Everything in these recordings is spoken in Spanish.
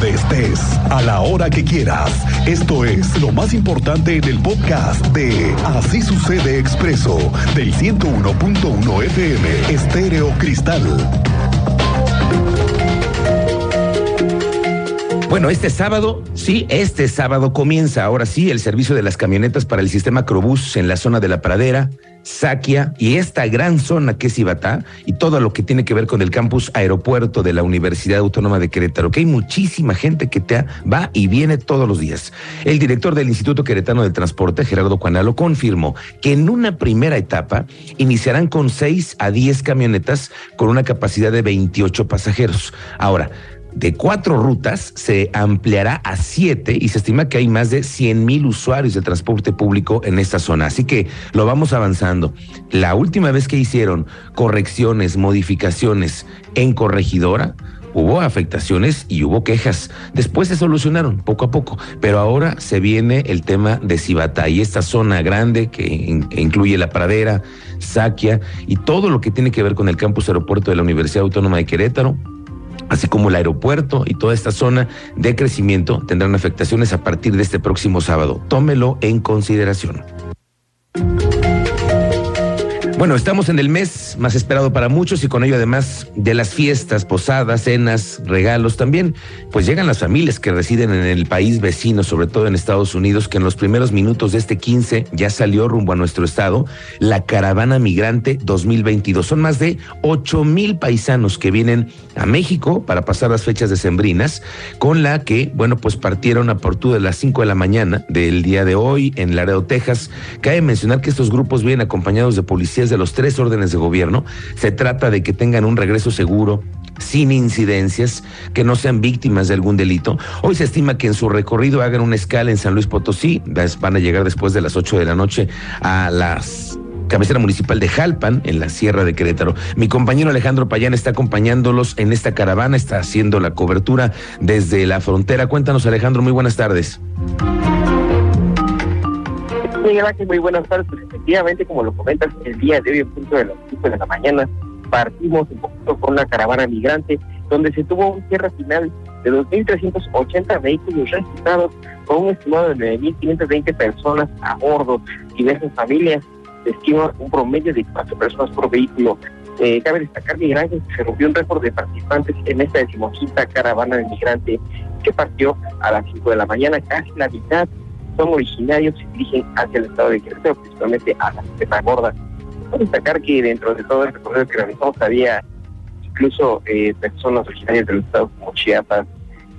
donde estés, a la hora que quieras. Esto es lo más importante en el podcast de Así sucede expreso del 101.1 FM Estéreo Cristal. Bueno, este sábado, sí, este sábado comienza ahora sí el servicio de las camionetas para el sistema Crobús en la zona de la pradera, Saquia y esta gran zona que es Ibatá y todo lo que tiene que ver con el campus aeropuerto de la Universidad Autónoma de Querétaro, que hay muchísima gente que te va y viene todos los días. El director del Instituto Queretano de Transporte, Gerardo Cuanalo, confirmó que en una primera etapa iniciarán con seis a diez camionetas con una capacidad de 28 pasajeros. Ahora, de cuatro rutas se ampliará a siete y se estima que hay más de 100 mil usuarios de transporte público en esta zona. Así que lo vamos avanzando. La última vez que hicieron correcciones, modificaciones en corregidora, hubo afectaciones y hubo quejas. Después se solucionaron poco a poco, pero ahora se viene el tema de Cibata y esta zona grande que incluye la pradera, Saquia y todo lo que tiene que ver con el campus aeropuerto de la Universidad Autónoma de Querétaro así como el aeropuerto y toda esta zona de crecimiento tendrán afectaciones a partir de este próximo sábado. Tómelo en consideración. Bueno, estamos en el mes más esperado para muchos y con ello además de las fiestas, posadas, cenas, regalos también, pues llegan las familias que residen en el país vecino, sobre todo en Estados Unidos, que en los primeros minutos de este 15 ya salió rumbo a nuestro estado la caravana migrante 2022. Son más de 8 mil paisanos que vienen a México para pasar las fechas decembrinas, con la que, bueno, pues partieron a Portu de las 5 de la mañana del día de hoy en Laredo, Texas. Cabe mencionar que estos grupos vienen acompañados de policías de los tres órdenes de gobierno. Se trata de que tengan un regreso seguro, sin incidencias, que no sean víctimas de algún delito. Hoy se estima que en su recorrido hagan una escala en San Luis Potosí, van a llegar después de las 8 de la noche a las cabecera municipal de Jalpan, en la Sierra de Querétaro. Mi compañero Alejandro Payán está acompañándolos en esta caravana, está haciendo la cobertura desde la frontera. Cuéntanos, Alejandro, muy buenas tardes. Ángel, muy buenas tardes. Pues, efectivamente, como lo comentas, el día de hoy, en punto de las 5 de la mañana, partimos un poquito con la caravana migrante, donde se tuvo un cierre final de 2.380 vehículos registrados, con un estimado de 9.520 personas a bordo, diversas familias, se un promedio de cuatro personas por vehículo. Eh, cabe destacar, Ángel, que se rompió un récord de participantes en esta decimoquinta caravana de migrante que partió a las 5 de la mañana, casi la mitad son originarios se dirigen hacia el estado de Querétaro, principalmente a la Sierra Gorda. Quiero destacar que dentro de todo el recorrido que realizamos había incluso eh, personas originarias del estado como Chiapas,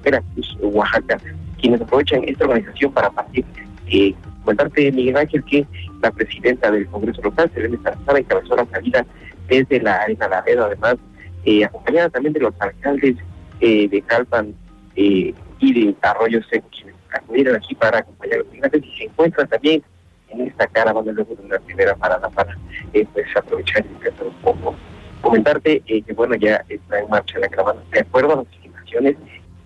Veracruz, Oaxaca, quienes aprovechan esta organización para partir. Eh, comentarte, Miguel Ángel, que la presidenta del Congreso Local, Selene Salazar, encabezó la salida desde la Arena Laredo, además, eh, acompañada también de los alcaldes eh, de Calpan y de Arroyo Seco, acudieron aquí para acompañar a los migrantes y se encuentran también en esta caravana luego de una primera parada para eh, pues aprovechar y descansar un poco. Comentarte eh, que bueno ya está en marcha la caravana. De acuerdo a las estimaciones,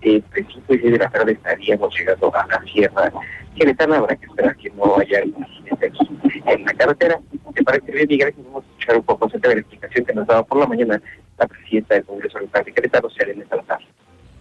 eh, entre 5 y 6 de la tarde estaríamos llegando a la sierra queretana. Habrá que esperar que no haya incidente aquí en la carretera. Me parece bien, Miguel, vamos a escuchar un poco acerca de la explicación que nos daba por la mañana la presidenta del Congreso Local de Querétaro, Salazar.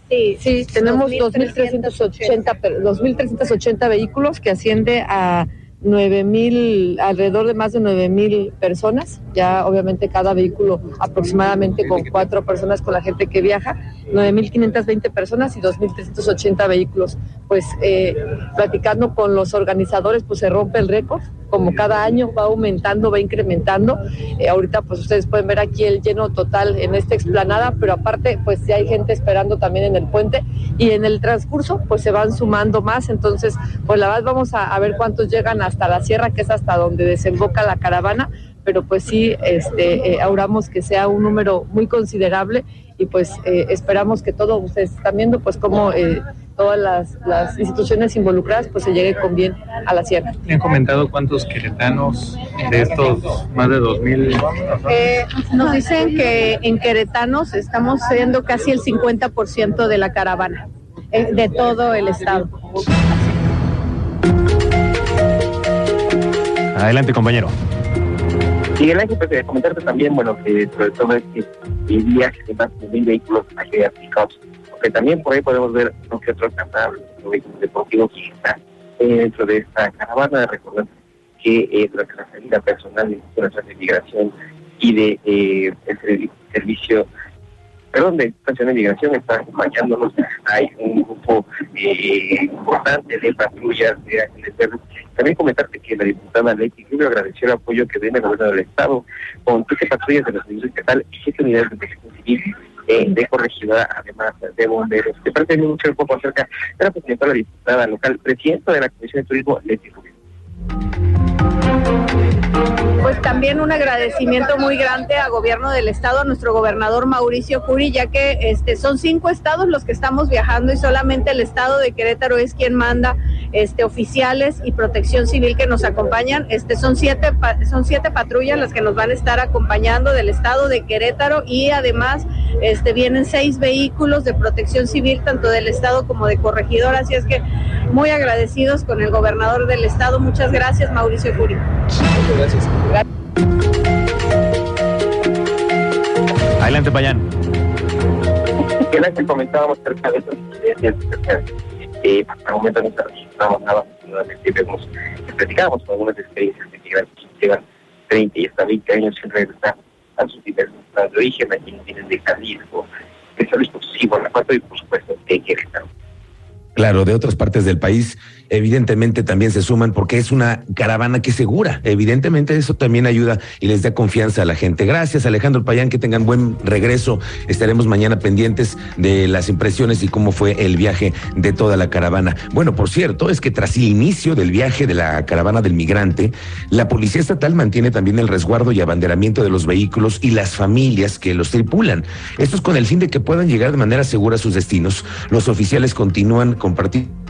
Sí, sí, tenemos 2.380 2.380 vehículos que asciende a 9.000, alrededor de más de 9.000 personas. Ya obviamente cada vehículo aproximadamente con cuatro personas con la gente que viaja, 9.520 personas y 2.380 vehículos. Pues eh, platicando con los organizadores, pues se rompe el récord como cada año va aumentando, va incrementando. Eh, ahorita pues ustedes pueden ver aquí el lleno total en esta explanada, pero aparte pues ya hay gente esperando también en el puente. Y en el transcurso pues se van sumando más, entonces pues la verdad vamos a, ver cuántos llegan hasta la sierra, que es hasta donde desemboca la caravana, pero pues sí, este, eh, auguramos que sea un número muy considerable y pues eh, esperamos que todos ustedes están viendo pues cómo eh, todas las, las, instituciones involucradas pues se llegue con bien a la sierra. ¿Han comentado cuántos queretanos de estos más de 2.000? Eh, nos dicen que en queretanos estamos siendo casi el 50% de la caravana, eh, de todo el estado. Adelante, compañero. Y el año, pues, comentarte también, bueno, que sobre todo este el viaje de más de mil vehículos aplicados que también por ahí podemos ver lo que otro canal deportivo que está dentro de esta caravana. Recordar que eh, durante la salida personal de nuestra Migración y de eh, servicio perdón, de estación de migración está acompañándonos. Hay un grupo eh, importante de patrullas de ángeles También comentarte que la diputada Leti Rubio agradeció el apoyo que viene el gobierno del Estado con 13 patrullas de la Servicio Estatal y 7 unidades de protección civil eh, de corregidora, además de bomberos. De parte de mucho un poco acerca de la presidenta la diputada local, presidenta de la Comisión de Turismo, Leti Rubio pues también un agradecimiento muy grande a gobierno del estado, a nuestro gobernador Mauricio Curi, ya que este son cinco estados los que estamos viajando y solamente el estado de Querétaro es quien manda este oficiales y protección civil que nos acompañan. Este son siete son siete patrullas las que nos van a estar acompañando del estado de Querétaro y además este vienen seis vehículos de protección civil tanto del estado como de corregidor, así es que muy agradecidos con el gobernador del estado. Muchas gracias, Mauricio Curi. Muchas gracias. Adelante, Payán. Ya que comentábamos acerca de esas incidencias, eh, hasta el momento no estamos nada, nuevamente vemos, platicábamos con algunas experiencias de migrantes que llevan 30 y hasta 20 años sin regresar a sus diversos estados de origen, aquí tienen de Jalisco, de San Luis Potosí, Guanajuato y por supuesto de Querétaro. Claro, de otras partes del país evidentemente también se suman porque es una caravana que es segura. Evidentemente eso también ayuda y les da confianza a la gente. Gracias Alejandro Payán, que tengan buen regreso. Estaremos mañana pendientes de las impresiones y cómo fue el viaje de toda la caravana. Bueno, por cierto, es que tras el inicio del viaje de la caravana del migrante, la Policía Estatal mantiene también el resguardo y abanderamiento de los vehículos y las familias que los tripulan. Esto es con el fin de que puedan llegar de manera segura a sus destinos. Los oficiales continúan compartiendo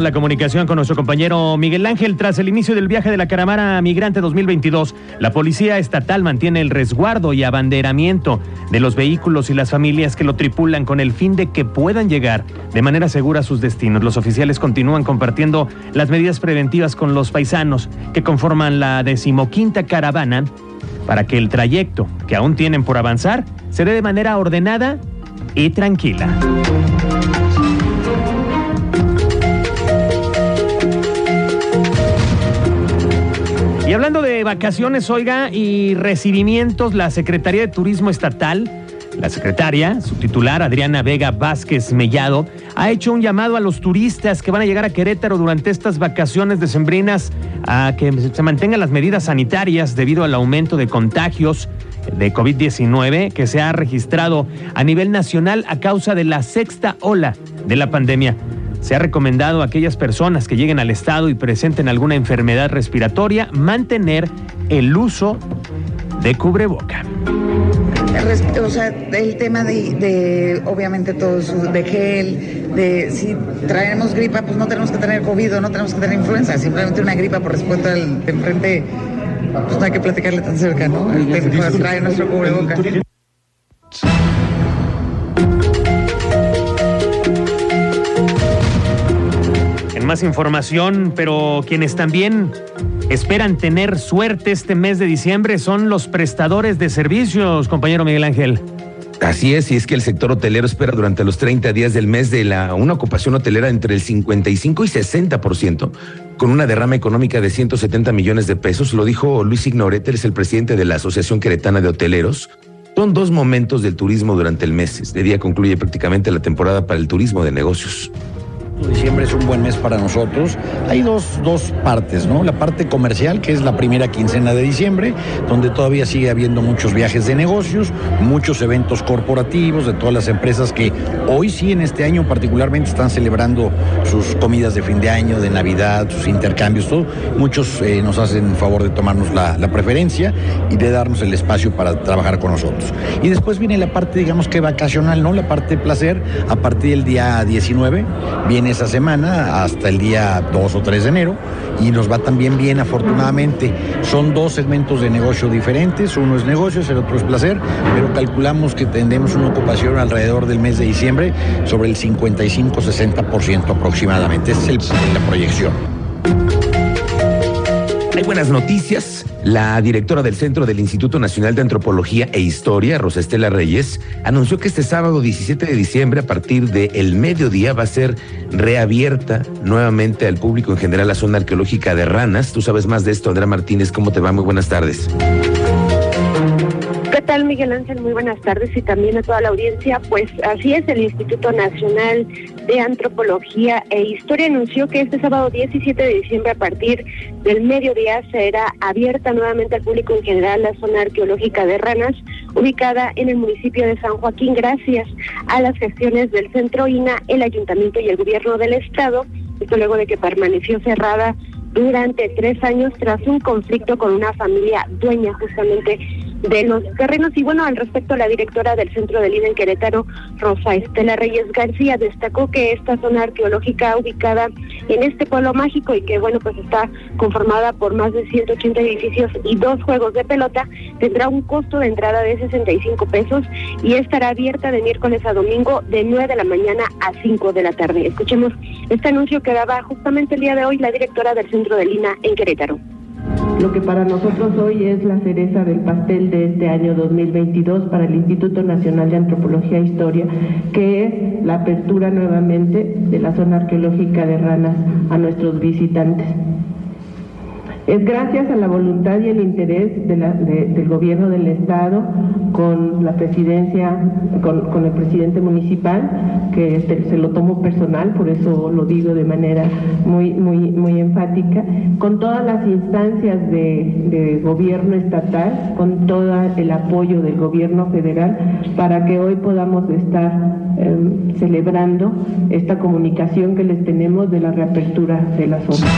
La comunicación con nuestro compañero Miguel Ángel. Tras el inicio del viaje de la caravana migrante 2022, la Policía Estatal mantiene el resguardo y abanderamiento de los vehículos y las familias que lo tripulan con el fin de que puedan llegar de manera segura a sus destinos. Los oficiales continúan compartiendo las medidas preventivas con los paisanos que conforman la decimoquinta caravana para que el trayecto que aún tienen por avanzar se dé de manera ordenada y tranquila. Y hablando de vacaciones, oiga, y recibimientos, la Secretaría de Turismo Estatal, la secretaria, su titular, Adriana Vega Vázquez Mellado, ha hecho un llamado a los turistas que van a llegar a Querétaro durante estas vacaciones decembrinas a que se mantengan las medidas sanitarias debido al aumento de contagios de COVID-19 que se ha registrado a nivel nacional a causa de la sexta ola de la pandemia. Se ha recomendado a aquellas personas que lleguen al estado y presenten alguna enfermedad respiratoria mantener el uso de cubreboca. O sea, el tema de, obviamente todo de gel, de si traemos gripa, pues no tenemos que tener COVID o no tenemos que tener influenza, simplemente una gripa por respuesta al de enfrente, pues no hay que platicarle tan cerca, ¿no? El técnico trae nuestro cubreboca. Más información, pero quienes también esperan tener suerte este mes de diciembre son los prestadores de servicios, compañero Miguel Ángel. Así es, y es que el sector hotelero espera durante los 30 días del mes de la una ocupación hotelera entre el 55 y 60%, con una derrama económica de 170 millones de pesos, lo dijo Luis Ignorete, es el presidente de la Asociación Queretana de Hoteleros. Son dos momentos del turismo durante el mes. Este día concluye prácticamente la temporada para el turismo de negocios. Diciembre es un buen mes para nosotros. Hay dos, dos, partes, ¿no? La parte comercial, que es la primera quincena de diciembre, donde todavía sigue habiendo muchos viajes de negocios, muchos eventos corporativos de todas las empresas que hoy sí, en este año particularmente, están celebrando sus comidas de fin de año, de Navidad, sus intercambios, todo. Muchos eh, nos hacen favor de tomarnos la, la preferencia y de darnos el espacio para trabajar con nosotros. Y después viene la parte, digamos que vacacional, ¿no? La parte de placer, a partir del día 19, viene esa semana hasta el día 2 o 3 de enero y nos va también bien afortunadamente. Son dos segmentos de negocio diferentes, uno es negocios, el otro es placer, pero calculamos que tendremos una ocupación alrededor del mes de diciembre sobre el 55-60% aproximadamente. Esa es la proyección. Hay buenas noticias. La directora del Centro del Instituto Nacional de Antropología e Historia, Rosa Estela Reyes, anunció que este sábado 17 de diciembre, a partir del mediodía, va a ser reabierta nuevamente al público en general la zona arqueológica de Ranas. Tú sabes más de esto, Andrea Martínez. ¿Cómo te va? Muy buenas tardes. ¿Qué tal, Miguel Ángel? Muy buenas tardes y también a toda la audiencia. Pues así es, el Instituto Nacional de Antropología e Historia anunció que este sábado 17 de diciembre a partir del mediodía será abierta nuevamente al público en general la zona arqueológica de Ranas, ubicada en el municipio de San Joaquín, gracias a las gestiones del Centro INA, el Ayuntamiento y el Gobierno del Estado, esto luego de que permaneció cerrada durante tres años tras un conflicto con una familia dueña justamente de los terrenos. Y bueno, al respecto, la directora del Centro de Lina en Querétaro, Rosa Estela Reyes García, destacó que esta zona arqueológica ubicada en este pueblo mágico y que bueno, pues está conformada por más de 180 edificios y dos juegos de pelota, tendrá un costo de entrada de 65 pesos y estará abierta de miércoles a domingo de 9 de la mañana a 5 de la tarde. Escuchemos este anuncio que daba justamente el día de hoy la directora del Centro de Lina en Querétaro lo que para nosotros hoy es la cereza del pastel de este año 2022 para el Instituto Nacional de Antropología e Historia, que es la apertura nuevamente de la zona arqueológica de Ranas a nuestros visitantes. Es gracias a la voluntad y el interés del gobierno del Estado con la presidencia, con, el presidente municipal, que este, se lo tomo personal, por eso lo digo de manera muy, muy, muy enfática, con todas las instancias de, gobierno estatal, con todo el apoyo del gobierno federal, para que hoy podamos estar em, celebrando esta comunicación que les tenemos de la reapertura de la zona.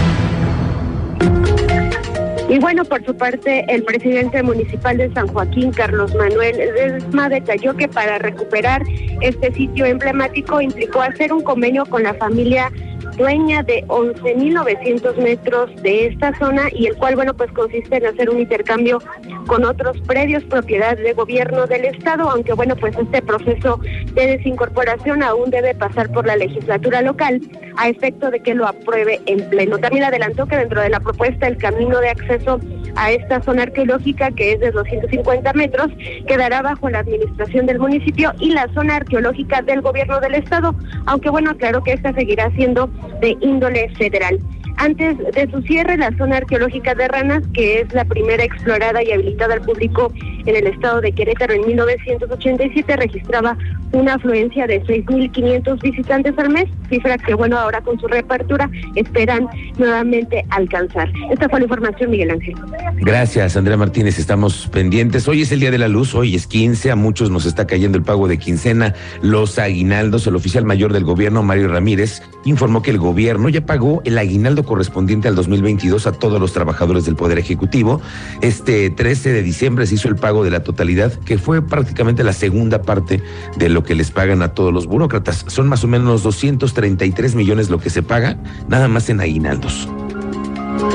Y bueno, por su parte, el presidente municipal de San Joaquín, Carlos Manuel Desma, detalló que para recuperar este sitio emblemático implicó hacer un convenio con la familia dueña de 11.900 metros de esta zona y el cual, bueno, pues consiste en hacer un intercambio con otros predios propiedad de gobierno del Estado, aunque, bueno, pues este proceso de desincorporación aún debe pasar por la legislatura local a efecto de que lo apruebe en pleno. También adelantó que dentro de la propuesta el camino de acceso a esta zona arqueológica, que es de 250 metros, quedará bajo la administración del municipio y la zona arqueológica del gobierno del Estado, aunque bueno, claro que esta seguirá siendo de índole federal. Antes de su cierre, la zona arqueológica de Ranas, que es la primera explorada y habilitada al público en el estado de Querétaro en 1987, registraba una afluencia de 6.500 visitantes al mes, cifra que, bueno, ahora con su reapertura esperan nuevamente alcanzar. Esta fue la información, Miguel Ángel. Gracias, Andrea Martínez. Estamos pendientes. Hoy es el Día de la Luz, hoy es 15, a muchos nos está cayendo el pago de quincena, los aguinaldos. El oficial mayor del gobierno, Mario Ramírez, informó que el gobierno ya pagó el aguinaldo correspondiente al 2022 a todos los trabajadores del Poder Ejecutivo. Este 13 de diciembre se hizo el pago de la totalidad, que fue prácticamente la segunda parte de lo que les pagan a todos los burócratas. Son más o menos 233 millones lo que se paga, nada más en aguinaldos.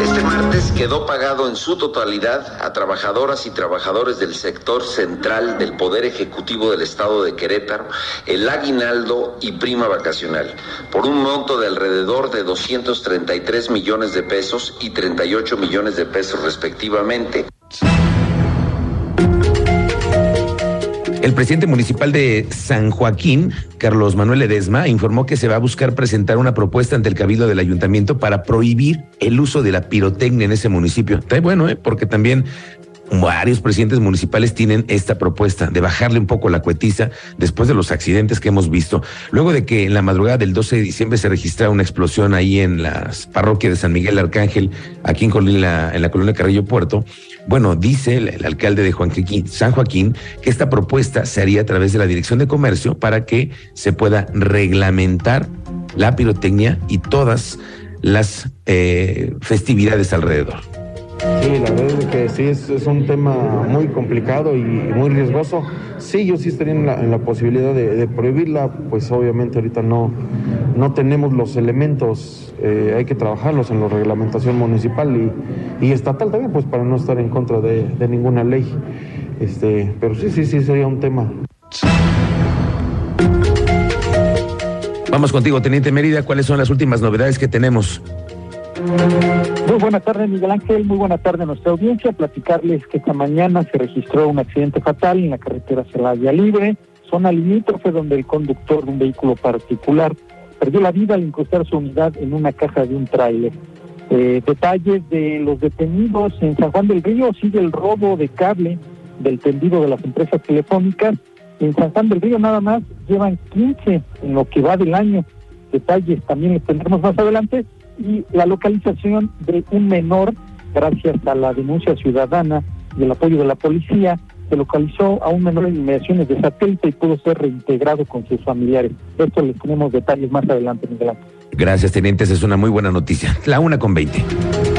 Este martes quedó pagado en su totalidad a trabajadoras y trabajadores del sector central del Poder Ejecutivo del Estado de Querétaro el aguinaldo y prima vacacional por un monto de alrededor de 233 millones de pesos y 38 millones de pesos respectivamente. El presidente municipal de San Joaquín, Carlos Manuel Edesma, informó que se va a buscar presentar una propuesta ante el cabildo del ayuntamiento para prohibir el uso de la pirotecnia en ese municipio. Está bueno, ¿eh? porque también varios presidentes municipales tienen esta propuesta de bajarle un poco la cuetiza después de los accidentes que hemos visto. Luego de que en la madrugada del 12 de diciembre se registra una explosión ahí en la parroquia de San Miguel Arcángel, aquí en, la, colonia Carrillo Puerto, bueno, dice el, alcalde de San Joaquín que esta propuesta se haría a través de la Dirección de Comercio para que se pueda reglamentar la pirotecnia y todas las eh, festividades alrededor. Sí, la verdad es que sí, es, un tema muy complicado y muy riesgoso. Sí, yo sí estaría en la, posibilidad de, prohibirla, pues obviamente ahorita no, no tenemos los elementos, eh, hay que trabajarlos en la reglamentación municipal y, y, estatal también, pues para no estar en contra de, de ninguna ley. Este, pero sí, sí, sí, sería un tema. Vamos contigo, Teniente Mérida. ¿Cuáles son las últimas novedades que tenemos? Muy buena tarde, Miguel Ángel. Muy buena tarde a nuestra audiencia. Platicarles que esta mañana se registró un accidente fatal en la carretera Celaya Libre, zona limítrofe donde el conductor de un vehículo particular perdió la vida al incrustar su unidad en una caja de un tráiler. Eh, detalles de los detenidos en San Juan del Río sigue el robo de cable del tendido de las empresas telefónicas. En San Juan del Río nada más llevan 15 en lo que va del año. Detalles también les tendremos más adelante. Y la localización de un menor, gracias a la denuncia ciudadana y el apoyo de la policía, se localizó a un menor en inmediaciones de satélite y pudo ser reintegrado con sus familiares. Esto les tenemos detalles más adelante, Miguel. Gracias, tenientes. Es una muy buena noticia. La una con 20.